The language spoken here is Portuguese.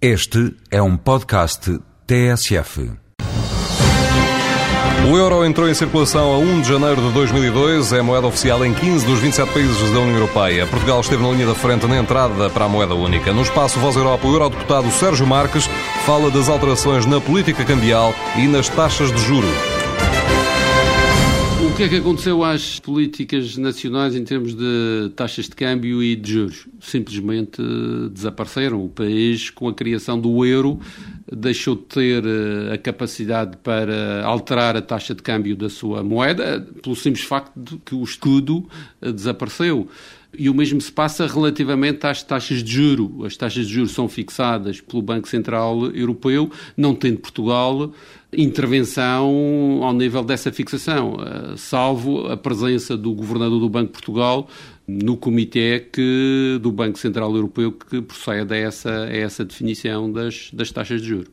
Este é um podcast TSF. O euro entrou em circulação a 1 de janeiro de 2002, é moeda oficial em 15 dos 27 países da União Europeia. Portugal esteve na linha da frente na entrada para a moeda única. No espaço Voz Europa, o eurodeputado Sérgio Marques fala das alterações na política cambial e nas taxas de juro. O que é que aconteceu às políticas nacionais em termos de taxas de câmbio e de juros? Simplesmente desapareceram. O país, com a criação do euro, deixou de ter eh, a capacidade para alterar a taxa de câmbio da sua moeda, pelo simples facto de que o escudo eh, desapareceu. E o mesmo se passa relativamente às taxas de juro. As taxas de juro são fixadas pelo Banco Central Europeu, não tendo Portugal intervenção ao nível dessa fixação, eh, salvo a presença do governador do Banco de Portugal no comitê que, do Banco Central Europeu que procede a essa, a essa definição das, das taxas de juros.